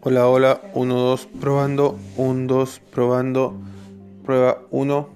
Hola, hola, 1, 2, probando, 1, 2, probando, prueba 1.